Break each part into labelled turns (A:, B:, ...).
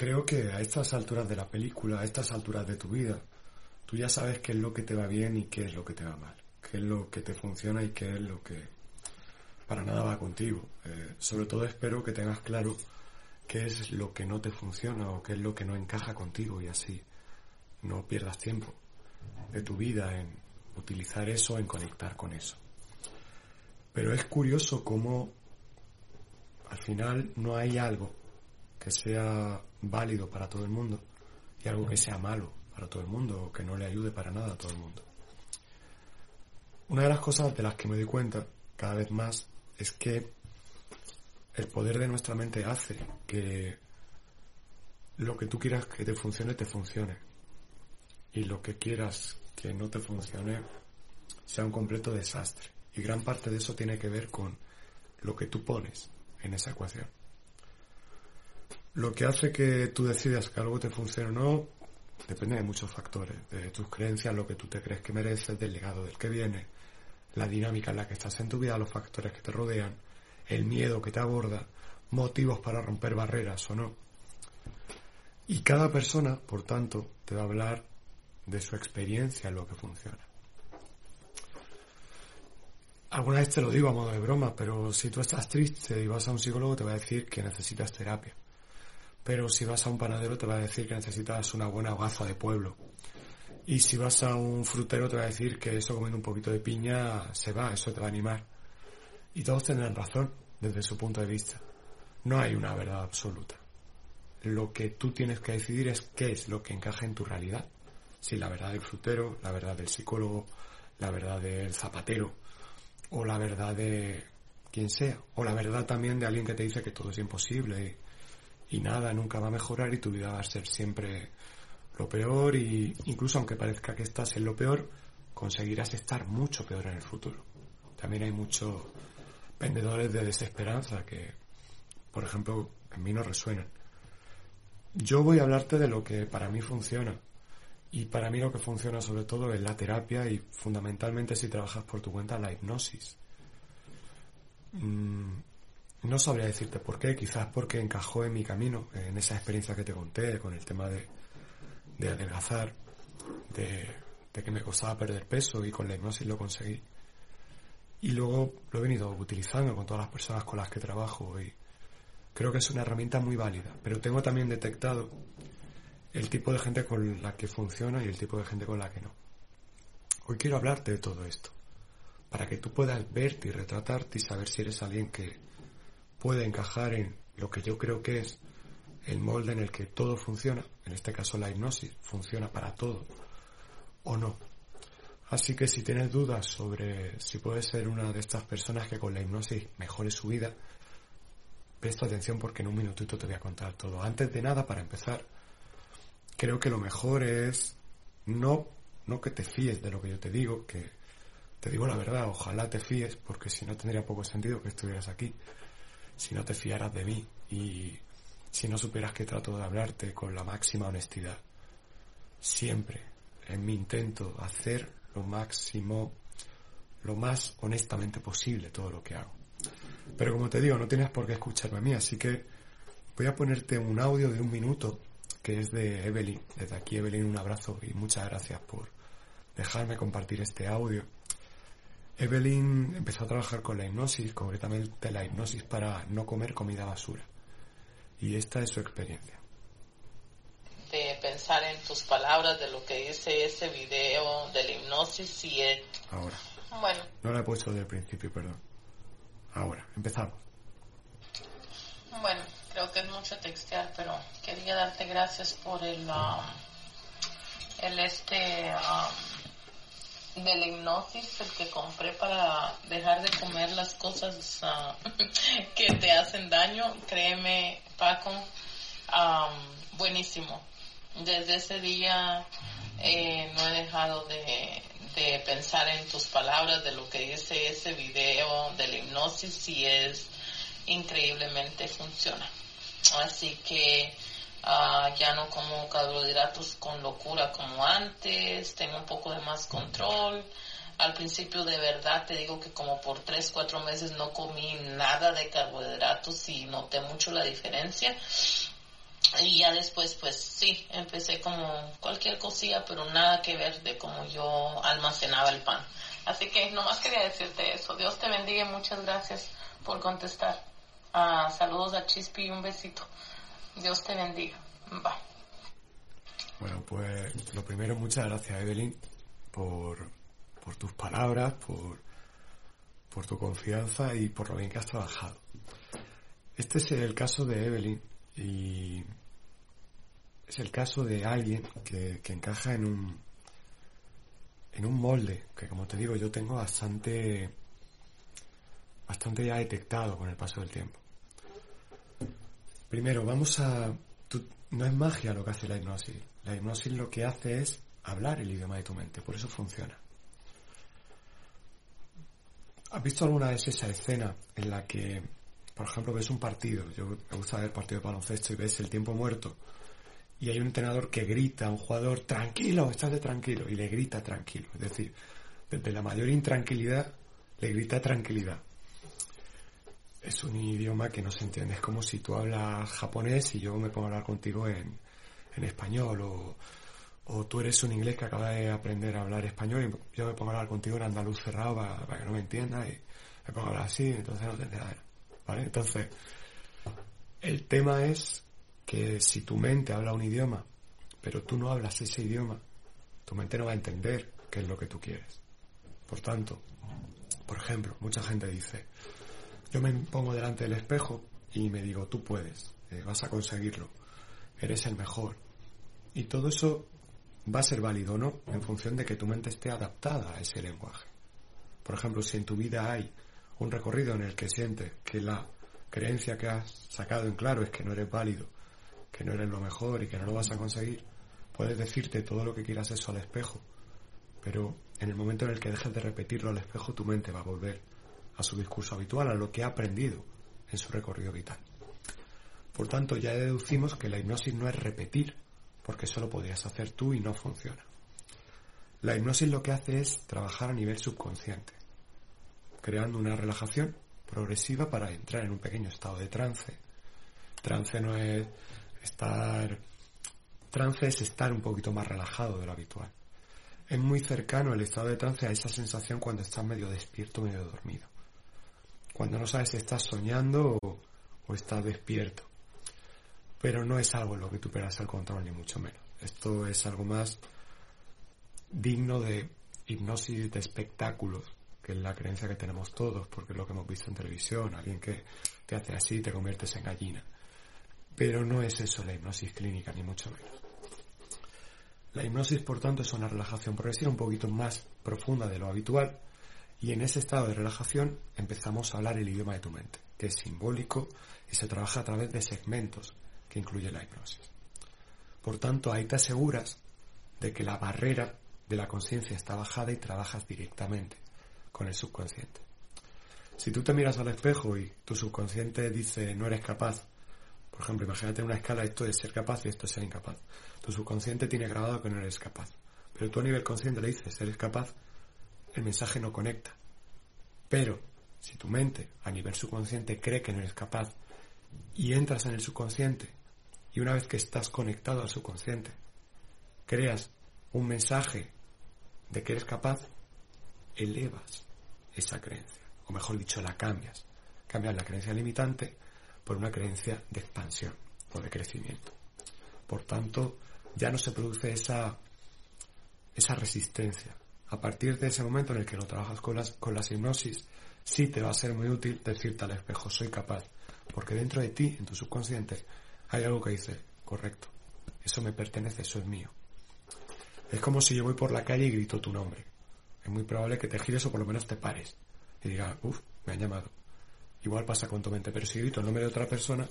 A: creo que a estas alturas de la película, a estas alturas de tu vida, tú ya sabes qué es lo que te va bien y qué es lo que te va mal, qué es lo que te funciona y qué es lo que para nada va contigo. Eh, sobre todo espero que tengas claro qué es lo que no te funciona o qué es lo que no encaja contigo y así no pierdas tiempo de tu vida en utilizar eso, en conectar con eso. Pero es curioso cómo al final no hay algo que sea válido para todo el mundo y algo que sea malo para todo el mundo o que no le ayude para nada a todo el mundo. Una de las cosas de las que me doy cuenta cada vez más es que el poder de nuestra mente hace que lo que tú quieras que te funcione, te funcione. Y lo que quieras que no te funcione sea un completo desastre. Y gran parte de eso tiene que ver con lo que tú pones en esa ecuación. Lo que hace que tú decidas que algo te funcione o no depende de muchos factores, de tus creencias, lo que tú te crees que mereces, del legado del que viene, la dinámica en la que estás en tu vida, los factores que te rodean, el miedo que te aborda, motivos para romper barreras o no. Y cada persona, por tanto, te va a hablar de su experiencia en lo que funciona. Alguna vez te lo digo a modo de broma, pero si tú estás triste y vas a un psicólogo te va a decir que necesitas terapia. Pero si vas a un panadero te va a decir que necesitas una buena gafa de pueblo. Y si vas a un frutero te va a decir que eso comiendo un poquito de piña se va, eso te va a animar. Y todos tendrán razón desde su punto de vista. No hay una verdad absoluta. Lo que tú tienes que decidir es qué es lo que encaja en tu realidad. Si la verdad del frutero, la verdad del psicólogo, la verdad del zapatero, o la verdad de quien sea, o la verdad también de alguien que te dice que todo es imposible y, nada nunca va a mejorar y tu vida va a ser siempre lo peor y incluso aunque parezca que estás en lo peor, conseguirás estar mucho peor en el futuro. También hay muchos vendedores de desesperanza que, por ejemplo, en mí no resuenan. Yo voy a hablarte de lo que para mí funciona. Y para mí lo que funciona sobre todo es la terapia y fundamentalmente si trabajas por tu cuenta la hipnosis. Mm, no sabría decirte por qué, quizás porque encajó en mi camino, en esa experiencia que te conté con el tema de, de adelgazar, de, de que me costaba perder peso y con la hipnosis lo conseguí. Y luego lo he venido utilizando con todas las personas con las que trabajo y creo que es una herramienta muy válida. Pero tengo también detectado el tipo de gente con la que funciona y el tipo de gente con la que no. Hoy quiero hablarte de todo esto, para que tú puedas verte y retratarte y saber si eres alguien que puede encajar en lo que yo creo que es el molde en el que todo funciona, en este caso la hipnosis, funciona para todo o no. Así que si tienes dudas sobre si puedes ser una de estas personas que con la hipnosis mejore su vida, presta atención porque en un minutito te voy a contar todo. Antes de nada, para empezar, creo que lo mejor es no, no que te fíes de lo que yo te digo, que te digo la verdad, ojalá te fíes, porque si no tendría poco sentido que estuvieras aquí, si no te fiaras de mí y si no supieras que trato de hablarte con la máxima honestidad. Siempre en mi intento hacer lo máximo, lo más honestamente posible todo lo que hago. Pero como te digo, no tienes por qué escucharme a mí, así que voy a ponerte un audio de un minuto que es de Evelyn. Desde aquí, Evelyn, un abrazo y muchas gracias por dejarme compartir este audio. Evelyn empezó a trabajar con la hipnosis, concretamente la hipnosis para no comer comida basura. Y esta es su experiencia
B: de pensar en tus palabras, de lo que dice ese video, de la hipnosis y el...
A: Ahora.
B: Bueno.
A: No la he puesto desde el principio, perdón. Ahora, empezamos.
B: Bueno, creo que es mucho textear, pero quería darte gracias por el... Um, el este... Um, de la hipnosis, el que compré para dejar de comer las cosas uh, que te hacen daño. Créeme, Paco, um, buenísimo desde ese día eh, no he dejado de, pensar en tus palabras, de lo que dice ese video, de la hipnosis, y es increíblemente funciona. Así que ah, ya no como carbohidratos con locura como antes, tengo un poco de más control. Al principio de verdad te digo que como por 3, 4 meses no comí nada de carbohidratos y noté mucho la diferencia y ya después, pues sí, empecé como cualquier cosilla, pero nada que ver de cómo yo almacenaba el pan. Así que nomás quería decirte eso. Dios te bendiga y muchas gracias por contestar. Ah, saludos a Chispi y un besito. Dios te bendiga. Bye.
A: Bueno, pues lo primero, muchas gracias Evelyn por, por tus palabras, por, por tu confianza y por lo bien que has trabajado. Este es el caso de Evelyn y es el caso de alguien que, que encaja en un, en un molde que, como te digo, yo tengo bastante, bastante ya detectado con el paso del tiempo. Primero, vamos a... no es magia lo que hace la hipnosis. La hipnosis lo que hace es hablar el idioma de tu mente, por eso funciona. ¿Has visto alguna vez esa escena en la que, por ejemplo, ves un partido? Yo me gusta ver partido de baloncesto y ves el tiempo muerto y hay un entrenador que grita a un jugador, tranquilo, estate tranquilo, y le grita tranquilo. Es decir, desde la mayor intranquilidad le grita tranquilidad. Es un idioma que no se entiende. Es como si tú hablas japonés y yo me pongo a hablar contigo en, en español, o, o, tú eres un inglés que acaba de aprender a hablar español y yo me pongo a hablar contigo en andaluz cerrado para, que no me entiendas y me pongo a hablar así, entonces no te enteras. ¿Vale? Entonces, el tema es que si tu mente habla un idioma, pero tú no hablas ese idioma, tu mente no va a entender qué es lo que tú quieres. Por tanto, por ejemplo, mucha gente dice, yo me pongo delante del espejo y me digo, tú puedes, eh, vas a conseguirlo, eres el mejor. Y todo eso va a ser válido o no en función de que tu mente esté adaptada a ese lenguaje. Por ejemplo, si en tu vida hay un recorrido en el que sientes que la creencia que has sacado en claro es que no eres válido que no eres lo mejor y que no lo vas a conseguir, puedes decirte todo lo que quieras eso al espejo, pero en el momento en el que dejes de repetirlo al espejo, tu mente va a volver a su discurso habitual, a lo que ha aprendido en su recorrido vital. Por tanto, ya deducimos que la hipnosis no es repetir, porque eso lo podrías hacer tú y no funciona. La hipnosis lo que hace es trabajar a nivel subconsciente, creando una relajación progresiva para entrar en un pequeño estado de trance. Trance no es Estar trance es estar un poquito más relajado de lo habitual. Es muy cercano el estado de trance a esa sensación cuando estás medio despierto, medio dormido. Cuando no sabes si estás soñando o, estás despierto. Pero no es algo en lo que tú pierdas el control, ni mucho menos. Esto es algo más digno de hipnosis de espectáculos, que es la creencia que tenemos todos, porque es lo que hemos visto en televisión, alguien que te hace así y te conviertes en gallina. Pero no es eso la hipnosis clínica, ni mucho menos. La hipnosis, por tanto, es una relajación progresiva un poquito más profunda de lo habitual y en ese estado de relajación empezamos a hablar el idioma de tu mente, que es simbólico y se trabaja a través de segmentos que incluye la hipnosis. Por tanto, ahí te aseguras de que la barrera de la conciencia está bajada y trabajas directamente con el subconsciente. Si tú te miras al espejo y tu subconsciente dice no eres capaz por ejemplo, imagínate una escala, esto es ser capaz y esto es ser incapaz. Tu subconsciente tiene grabado que no eres capaz. Pero tú a nivel consciente le dices, eres capaz, el mensaje no conecta. Pero si tu mente a nivel subconsciente cree que no eres capaz y entras en el subconsciente y una vez que estás conectado al subconsciente, creas un mensaje de que eres capaz, elevas esa creencia. O mejor dicho, la cambias. Cambias la creencia limitante por una creencia de expansión o de crecimiento. Por tanto, ya no se produce esa, esa resistencia. A partir de ese momento en el que lo trabajas con las, con las hipnosis, sí te va a ser muy útil decirte al espejo, soy capaz. Porque dentro de ti, en tu subconsciente, hay algo que dice, correcto, eso me pertenece, eso es mío. Es como si yo voy por la calle y grito tu nombre. Es muy probable que te gires o por lo menos te pares y digas, uff, me han llamado. Igual pasa con tu mente, pero si grito el nombre de otra persona,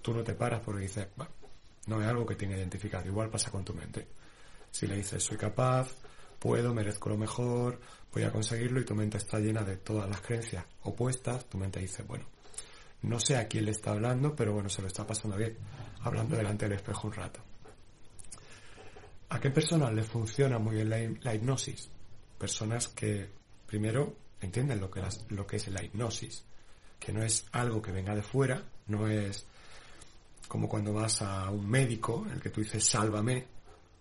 A: tú no te paras porque dices, no es algo que tiene identificado. Igual pasa con tu mente. Si le dices, soy capaz, puedo, merezco lo mejor, voy a conseguirlo y tu mente está llena de todas las creencias opuestas, tu mente dice, bueno, no sé a quién le está hablando, pero bueno, se lo está pasando bien, hablando delante del espejo un rato. ¿A qué personas le funciona muy bien la, hipnosis? Personas que, primero, entienden lo que, lo que es la hipnosis que no es algo que venga de fuera, no es como cuando vas a un médico, el que tú dices, sálvame,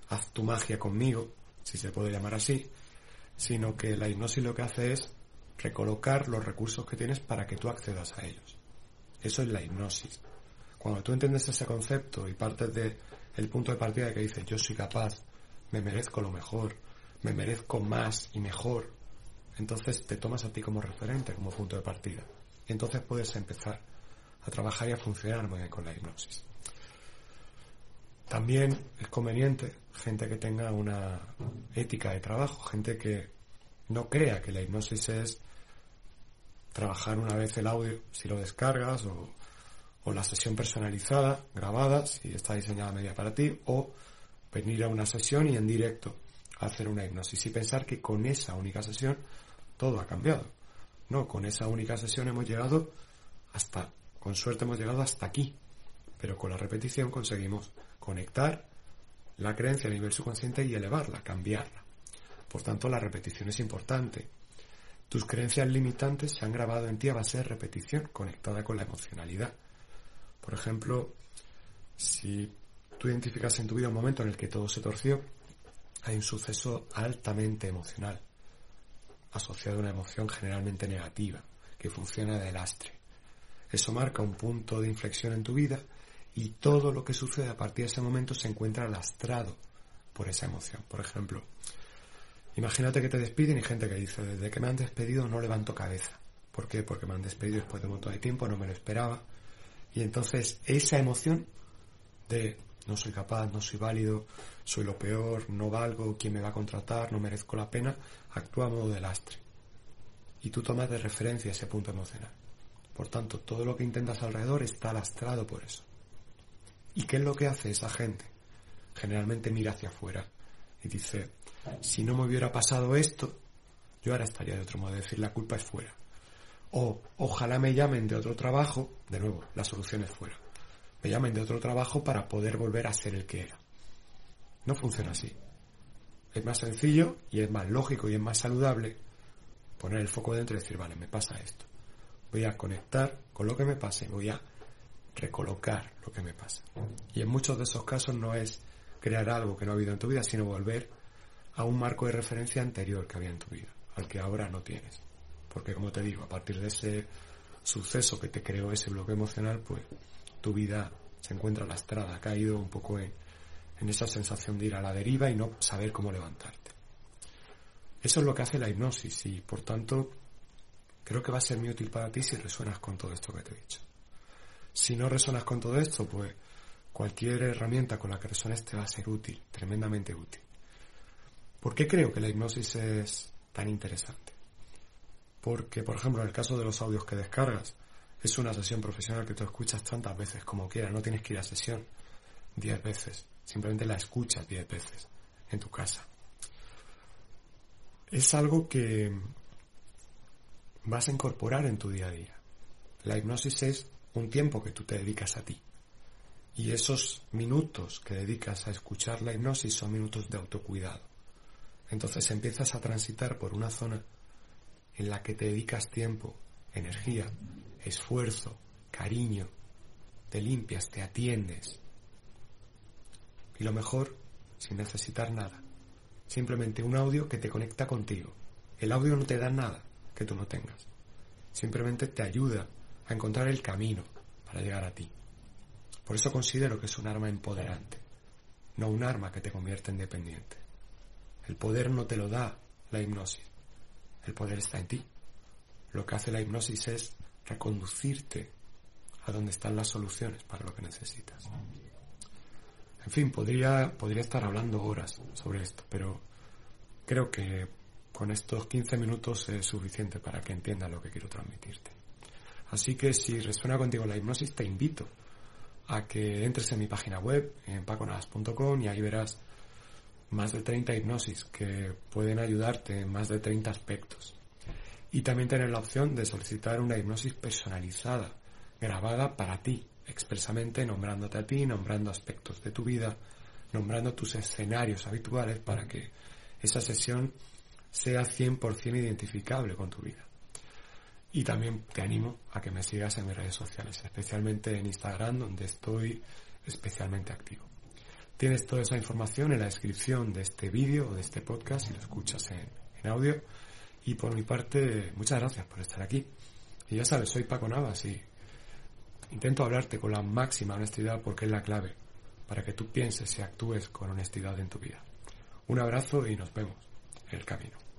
A: haz tu magia conmigo, si se puede llamar así, sino que la hipnosis lo que hace es recolocar los recursos que tienes para que tú accedas a ellos. Eso es la hipnosis. Cuando tú entiendes ese concepto y partes de el punto de partida de que dices yo soy capaz, me merezco lo mejor, me merezco más y mejor, entonces te tomas a ti como referente, como punto de partida. Entonces puedes empezar a trabajar y a funcionar muy bien con la hipnosis. También es conveniente gente que tenga una ética de trabajo, gente que no crea que la hipnosis es trabajar una vez el audio si lo descargas o, la sesión personalizada, grabada, si está diseñada media para ti, o venir a una sesión y en directo hacer una hipnosis y pensar que con esa única sesión todo ha cambiado. No, con esa única sesión hemos llegado hasta, con suerte hemos llegado hasta aquí, pero con la repetición conseguimos conectar la creencia a nivel subconsciente y elevarla, cambiarla. Por tanto, la repetición es importante. Tus creencias limitantes se han grabado en ti a base de repetición conectada con la emocionalidad. Por ejemplo, si tú identificas en tu vida un momento en el que todo se torció, hay un suceso altamente emocional, asociado a una emoción generalmente negativa, que funciona de lastre. Eso marca un punto de inflexión en tu vida y todo lo que sucede a partir de ese momento se encuentra lastrado por esa emoción. Por ejemplo, imagínate que te despiden y gente que dice, desde que me han despedido no levanto cabeza. ¿Por qué? Porque me han despedido después de un montón de tiempo, no me lo esperaba. Y entonces esa emoción de no soy capaz, no soy válido, soy lo peor, no valgo, quién me va a contratar, no merezco la pena, actúa a modo de lastre. Y tú tomas de referencia ese punto emocional. Por tanto, todo lo que intentas alrededor está lastrado por eso. ¿Y qué es lo que hace esa gente? Generalmente mira hacia afuera y dice, si no me hubiera pasado esto, yo ahora estaría de otro modo, de decir, la culpa es fuera. O ojalá me llamen de otro trabajo, de nuevo, la solución es fuera. Me llamen de otro trabajo para poder volver a ser el que era. No funciona así. Es más sencillo y es más lógico y es más saludable poner el foco dentro y decir, vale, me pasa esto. Voy a conectar con lo que me pase, voy a recolocar lo que me pasa. Y en muchos de esos casos no es crear algo que no ha habido en tu vida, sino volver a un marco de referencia anterior que había en tu vida, al que ahora no tienes. Porque como te digo, a partir de ese suceso que te creó ese bloque emocional, pues tu vida se encuentra lastrada, ha caído un poco en, en esa sensación de ir a la deriva y no saber cómo levantarte. Eso es lo que hace la hipnosis y por tanto creo que va a ser muy útil para ti si resuenas con todo esto que te he dicho. Si no resonas con todo esto, pues cualquier herramienta con la que resones te va a ser útil, tremendamente útil. ¿Por qué creo que la hipnosis es tan interesante? Porque, por ejemplo, en el caso de los audios que descargas, es una sesión profesional que tú escuchas tantas veces como quieras, no tienes que ir a sesión diez veces, simplemente la escuchas diez veces en tu casa. Es algo que vas a incorporar en tu día a día. La hipnosis es un tiempo que tú te dedicas a ti. Y esos minutos que dedicas a escuchar la hipnosis son minutos de autocuidado. Entonces empiezas a transitar por una zona en la que te dedicas tiempo, energía, esfuerzo, cariño, te limpias, te atiendes. Y lo mejor, sin necesitar nada. Simplemente un audio que te conecta contigo. El audio no te da nada que tú no tengas. Simplemente te ayuda a encontrar el camino para llegar a ti. Por eso considero que es un arma empoderante, no un arma que te convierte en dependiente. El poder no te lo da la hipnosis, el poder está en ti. Lo que hace la hipnosis es reconducirte a donde están las soluciones para lo que necesitas. En fin, podría, podría estar hablando horas sobre esto, pero creo que con estos 15 minutos es suficiente para que entiendas lo que quiero transmitirte. Así que si resuena contigo la hipnosis, te invito a que entres en mi página web, en paconadas.com, y ahí verás más de 30 hipnosis que pueden ayudarte en más de 30 aspectos. Y también tener la opción de solicitar una hipnosis personalizada, grabada para ti, expresamente nombrándote a ti, nombrando aspectos de tu vida, nombrando tus escenarios habituales para que esa sesión sea 100% identificable con tu vida. Y también te animo a que me sigas en mis redes sociales, especialmente en Instagram, donde estoy especialmente activo. Tienes toda esa información en la descripción de este vídeo o de este podcast si lo escuchas en, audio. Y por mi parte, muchas gracias por estar aquí. Y ya sabes, soy Paco Navas y intento hablarte con la máxima honestidad porque es la clave para que tú pienses y actúes con honestidad en tu vida. Un abrazo y nos vemos en el camino.